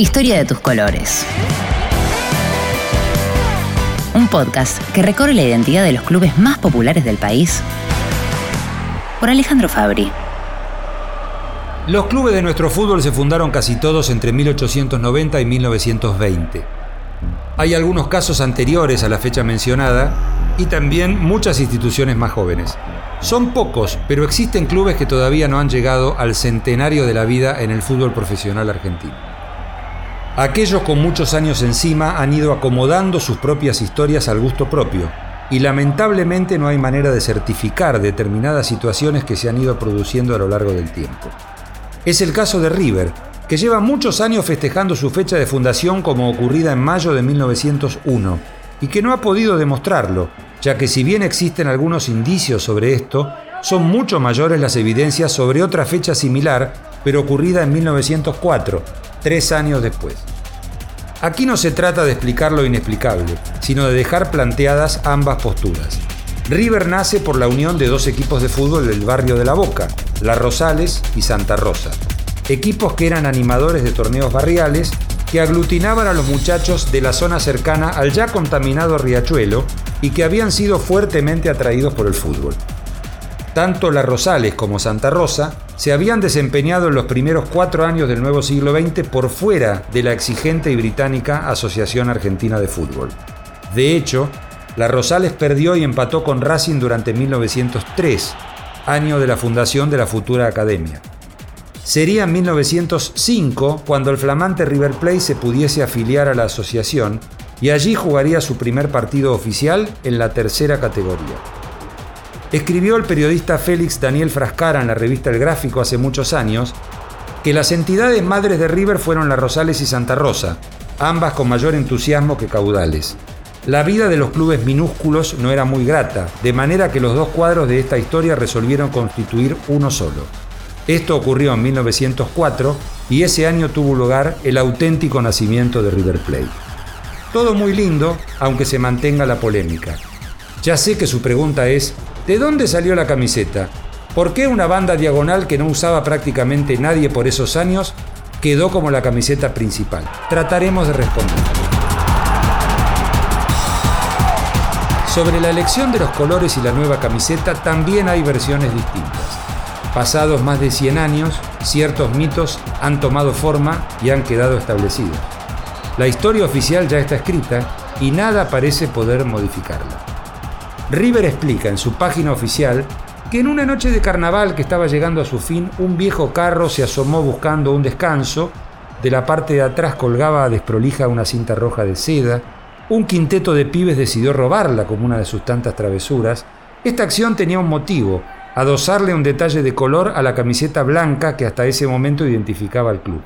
Historia de tus colores. Un podcast que recorre la identidad de los clubes más populares del país por Alejandro Fabri. Los clubes de nuestro fútbol se fundaron casi todos entre 1890 y 1920. Hay algunos casos anteriores a la fecha mencionada y también muchas instituciones más jóvenes. Son pocos, pero existen clubes que todavía no han llegado al centenario de la vida en el fútbol profesional argentino. Aquellos con muchos años encima han ido acomodando sus propias historias al gusto propio, y lamentablemente no hay manera de certificar determinadas situaciones que se han ido produciendo a lo largo del tiempo. Es el caso de River, que lleva muchos años festejando su fecha de fundación como ocurrida en mayo de 1901, y que no ha podido demostrarlo, ya que si bien existen algunos indicios sobre esto, son mucho mayores las evidencias sobre otra fecha similar, pero ocurrida en 1904, tres años después. Aquí no se trata de explicar lo inexplicable, sino de dejar planteadas ambas posturas. River nace por la unión de dos equipos de fútbol del barrio de La Boca, La Rosales y Santa Rosa, equipos que eran animadores de torneos barriales que aglutinaban a los muchachos de la zona cercana al ya contaminado riachuelo y que habían sido fuertemente atraídos por el fútbol. Tanto La Rosales como Santa Rosa se habían desempeñado en los primeros cuatro años del nuevo siglo XX por fuera de la exigente y británica Asociación Argentina de Fútbol. De hecho, la Rosales perdió y empató con Racing durante 1903, año de la fundación de la futura academia. Sería en 1905 cuando el flamante River Plate se pudiese afiliar a la asociación y allí jugaría su primer partido oficial en la tercera categoría. Escribió el periodista Félix Daniel Frascara en la revista El Gráfico hace muchos años que las entidades madres de River fueron la Rosales y Santa Rosa, ambas con mayor entusiasmo que caudales. La vida de los clubes minúsculos no era muy grata, de manera que los dos cuadros de esta historia resolvieron constituir uno solo. Esto ocurrió en 1904 y ese año tuvo lugar el auténtico nacimiento de River Plate. Todo muy lindo, aunque se mantenga la polémica. Ya sé que su pregunta es, ¿De dónde salió la camiseta? ¿Por qué una banda diagonal que no usaba prácticamente nadie por esos años quedó como la camiseta principal? Trataremos de responder. Sobre la elección de los colores y la nueva camiseta también hay versiones distintas. Pasados más de 100 años, ciertos mitos han tomado forma y han quedado establecidos. La historia oficial ya está escrita y nada parece poder modificarla. River explica en su página oficial que en una noche de carnaval que estaba llegando a su fin, un viejo carro se asomó buscando un descanso, de la parte de atrás colgaba desprolija una cinta roja de seda, un quinteto de pibes decidió robarla como una de sus tantas travesuras. Esta acción tenía un motivo, adosarle un detalle de color a la camiseta blanca que hasta ese momento identificaba al club.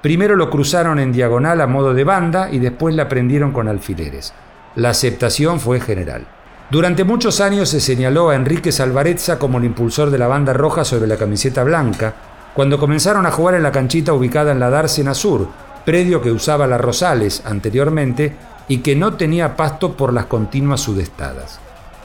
Primero lo cruzaron en diagonal a modo de banda y después la prendieron con alfileres. La aceptación fue general. Durante muchos años se señaló a Enrique Salvarezza como el impulsor de la banda roja sobre la camiseta blanca, cuando comenzaron a jugar en la canchita ubicada en la Dársena Sur, predio que usaba la Rosales anteriormente y que no tenía pasto por las continuas sudestadas.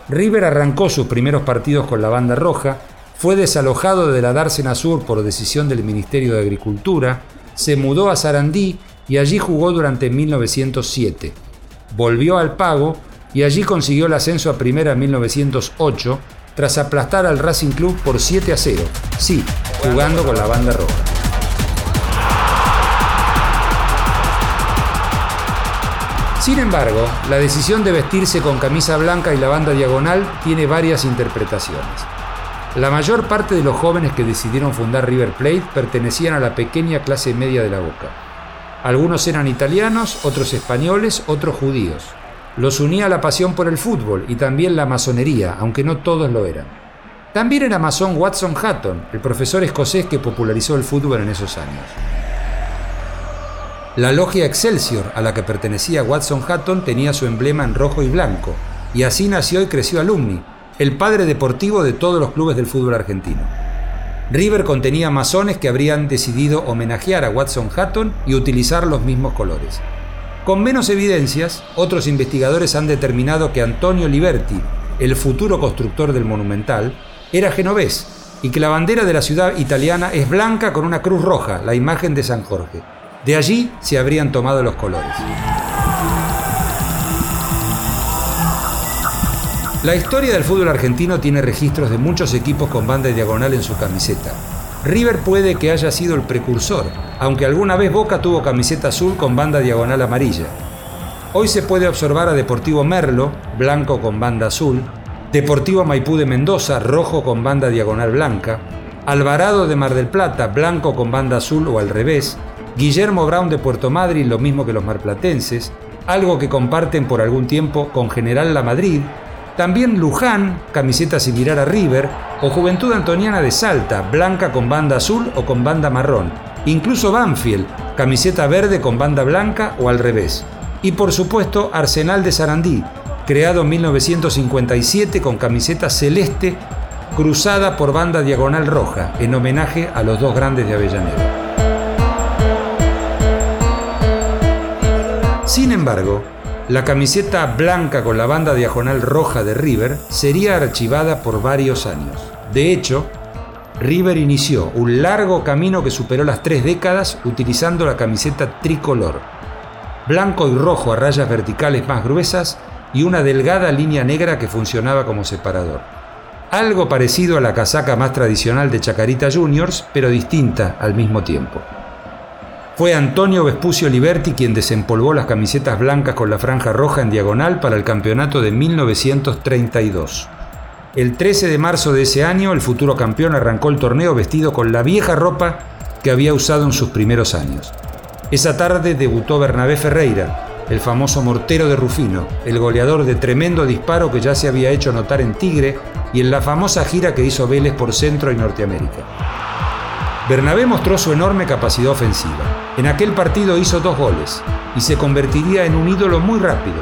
River arrancó sus primeros partidos con la banda roja, fue desalojado de la Dársena Sur por decisión del Ministerio de Agricultura, se mudó a Sarandí y allí jugó durante 1907. Volvió al pago y allí consiguió el ascenso a primera en 1908 tras aplastar al Racing Club por 7 a 0, sí, jugando con la banda roja. Sin embargo, la decisión de vestirse con camisa blanca y la banda diagonal tiene varias interpretaciones. La mayor parte de los jóvenes que decidieron fundar River Plate pertenecían a la pequeña clase media de la Boca. Algunos eran italianos, otros españoles, otros judíos. Los unía la pasión por el fútbol y también la masonería, aunque no todos lo eran. También era masón Watson Hatton, el profesor escocés que popularizó el fútbol en esos años. La logia Excelsior, a la que pertenecía Watson Hatton, tenía su emblema en rojo y blanco, y así nació y creció Alumni, el padre deportivo de todos los clubes del fútbol argentino. River contenía masones que habrían decidido homenajear a Watson Hatton y utilizar los mismos colores. Con menos evidencias, otros investigadores han determinado que Antonio Liberti, el futuro constructor del monumental, era genovés y que la bandera de la ciudad italiana es blanca con una cruz roja, la imagen de San Jorge. De allí se habrían tomado los colores. La historia del fútbol argentino tiene registros de muchos equipos con banda diagonal en su camiseta. River puede que haya sido el precursor, aunque alguna vez Boca tuvo camiseta azul con banda diagonal amarilla. Hoy se puede observar a Deportivo Merlo, blanco con banda azul, Deportivo Maipú de Mendoza, rojo con banda diagonal blanca, Alvarado de Mar del Plata, blanco con banda azul o al revés, Guillermo Brown de Puerto Madryn, lo mismo que los marplatenses, algo que comparten por algún tiempo con General La Madrid, también Luján, camiseta similar a River, o Juventud Antoniana de Salta, blanca con banda azul o con banda marrón. Incluso Banfield, camiseta verde con banda blanca o al revés. Y por supuesto Arsenal de Sarandí, creado en 1957 con camiseta celeste cruzada por banda diagonal roja, en homenaje a los dos grandes de Avellaneda. Sin embargo, la camiseta blanca con la banda diagonal roja de River sería archivada por varios años. De hecho, River inició un largo camino que superó las tres décadas utilizando la camiseta tricolor. Blanco y rojo a rayas verticales más gruesas y una delgada línea negra que funcionaba como separador. Algo parecido a la casaca más tradicional de Chacarita Juniors, pero distinta al mismo tiempo. Fue Antonio Vespucio Liberti quien desempolvó las camisetas blancas con la franja roja en diagonal para el campeonato de 1932. El 13 de marzo de ese año, el futuro campeón arrancó el torneo vestido con la vieja ropa que había usado en sus primeros años. Esa tarde debutó Bernabé Ferreira, el famoso mortero de Rufino, el goleador de tremendo disparo que ya se había hecho notar en Tigre y en la famosa gira que hizo Vélez por Centro y Norteamérica. Bernabé mostró su enorme capacidad ofensiva. En aquel partido hizo dos goles y se convertiría en un ídolo muy rápido,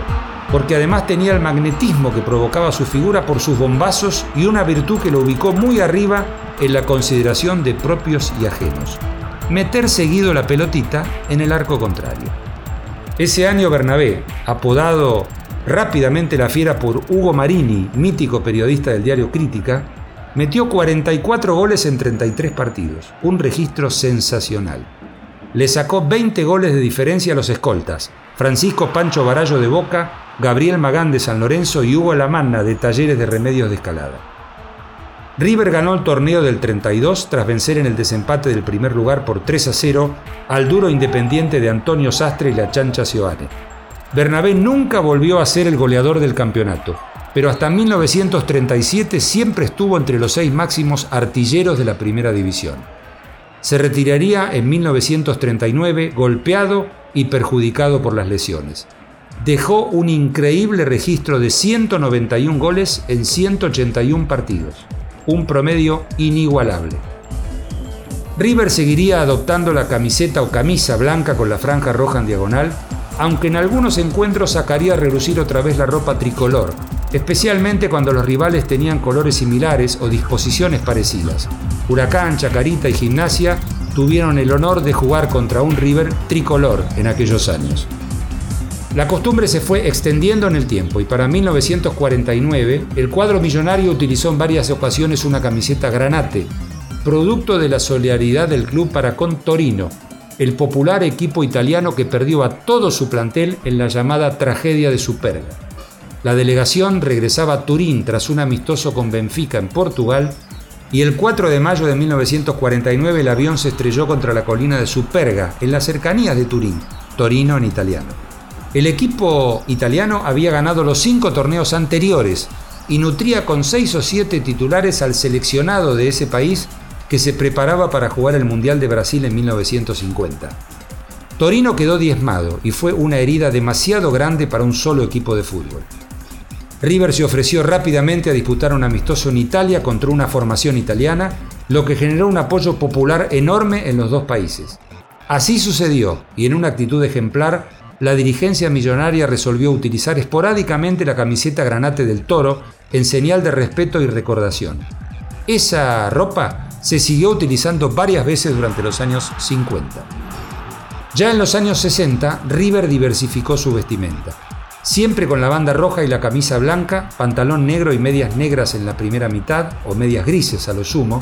porque además tenía el magnetismo que provocaba su figura por sus bombazos y una virtud que lo ubicó muy arriba en la consideración de propios y ajenos. Meter seguido la pelotita en el arco contrario. Ese año Bernabé, apodado rápidamente la fiera por Hugo Marini, mítico periodista del diario Crítica, Metió 44 goles en 33 partidos, un registro sensacional. Le sacó 20 goles de diferencia a los escoltas, Francisco Pancho Barallo de Boca, Gabriel Magán de San Lorenzo y Hugo Lamanna de Talleres de Remedios de Escalada. River ganó el torneo del 32 tras vencer en el desempate del primer lugar por 3 a 0 al duro independiente de Antonio Sastre y la Chancha Sioane. Bernabé nunca volvió a ser el goleador del campeonato, pero hasta 1937 siempre estuvo entre los seis máximos artilleros de la primera división. Se retiraría en 1939 golpeado y perjudicado por las lesiones. Dejó un increíble registro de 191 goles en 181 partidos, un promedio inigualable. River seguiría adoptando la camiseta o camisa blanca con la franja roja en diagonal, aunque en algunos encuentros sacaría a relucir otra vez la ropa tricolor, especialmente cuando los rivales tenían colores similares o disposiciones parecidas. Huracán, Chacarita y Gimnasia tuvieron el honor de jugar contra un River tricolor en aquellos años. La costumbre se fue extendiendo en el tiempo y para 1949 el cuadro millonario utilizó en varias ocasiones una camiseta granate, producto de la solidaridad del club para con Torino, el popular equipo italiano que perdió a todo su plantel en la llamada tragedia de Superga. La delegación regresaba a Turín tras un amistoso con Benfica en Portugal y el 4 de mayo de 1949 el avión se estrelló contra la colina de Superga, en las cercanías de Turín, Torino en italiano. El equipo italiano había ganado los cinco torneos anteriores y nutría con seis o siete titulares al seleccionado de ese país que se preparaba para jugar el Mundial de Brasil en 1950. Torino quedó diezmado y fue una herida demasiado grande para un solo equipo de fútbol. River se ofreció rápidamente a disputar un amistoso en Italia contra una formación italiana, lo que generó un apoyo popular enorme en los dos países. Así sucedió, y en una actitud ejemplar, la dirigencia millonaria resolvió utilizar esporádicamente la camiseta granate del toro en señal de respeto y recordación. Esa ropa se siguió utilizando varias veces durante los años 50. Ya en los años 60, River diversificó su vestimenta siempre con la banda roja y la camisa blanca, pantalón negro y medias negras en la primera mitad, o medias grises a lo sumo,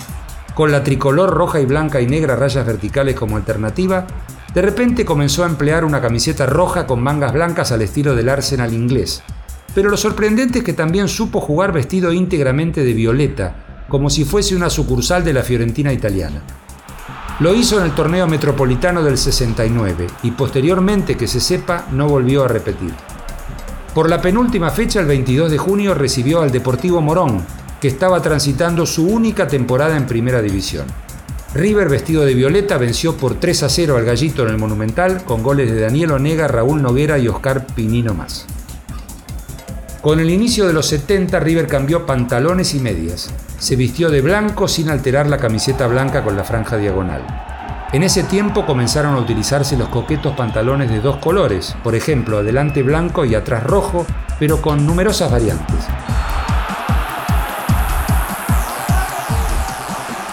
con la tricolor roja y blanca y negra rayas verticales como alternativa, De repente comenzó a emplear una camiseta roja con mangas blancas al estilo del Arsenal inglés. Pero lo sorprendente es que también supo jugar vestido íntegramente de violeta, como si fuese una sucursal de la Fiorentina italiana. Lo hizo en el torneo metropolitano del 69 y posteriormente que se sepa no volvió a repetir. Por la penúltima fecha, el 22 de junio, recibió al Deportivo Morón, que estaba transitando su única temporada en Primera División. River, vestido de violeta, venció por 3 a 0 al Gallito en el Monumental, con goles de Daniel Onega, Raúl Noguera y Oscar Pinino más. Con el inicio de los 70, River cambió pantalones y medias. Se vistió de blanco sin alterar la camiseta blanca con la franja diagonal. En ese tiempo comenzaron a utilizarse los coquetos pantalones de dos colores, por ejemplo, adelante blanco y atrás rojo, pero con numerosas variantes.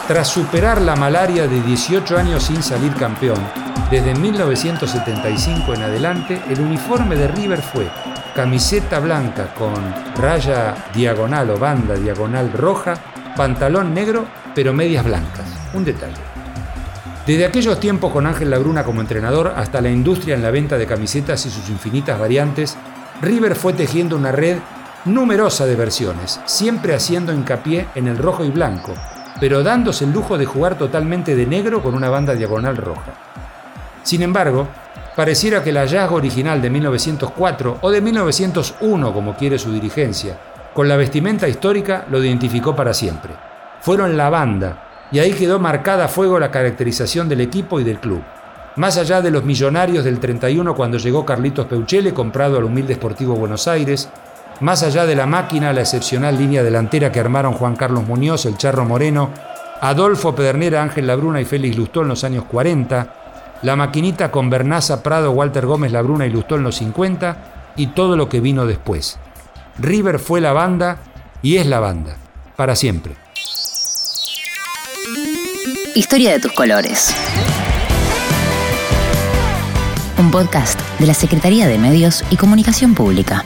Tras superar la malaria de 18 años sin salir campeón, desde 1975 en adelante, el uniforme de River fue camiseta blanca con raya diagonal o banda diagonal roja, pantalón negro, pero medias blancas. Un detalle. Desde aquellos tiempos con Ángel Labruna como entrenador hasta la industria en la venta de camisetas y sus infinitas variantes, River fue tejiendo una red numerosa de versiones, siempre haciendo hincapié en el rojo y blanco, pero dándose el lujo de jugar totalmente de negro con una banda diagonal roja. Sin embargo, pareciera que el hallazgo original de 1904 o de 1901, como quiere su dirigencia, con la vestimenta histórica lo identificó para siempre. Fueron la banda, y ahí quedó marcada a fuego la caracterización del equipo y del club. Más allá de los millonarios del 31 cuando llegó Carlitos Peuchele, comprado al humilde Sportivo Buenos Aires, más allá de la máquina, la excepcional línea delantera que armaron Juan Carlos Muñoz, el Charro Moreno, Adolfo Pedernera, Ángel Labruna y Félix Lustó en los años 40, la maquinita con Bernaza Prado, Walter Gómez Labruna y Lustó en los 50 y todo lo que vino después. River fue la banda y es la banda, para siempre. Historia de tus colores. Un podcast de la Secretaría de Medios y Comunicación Pública.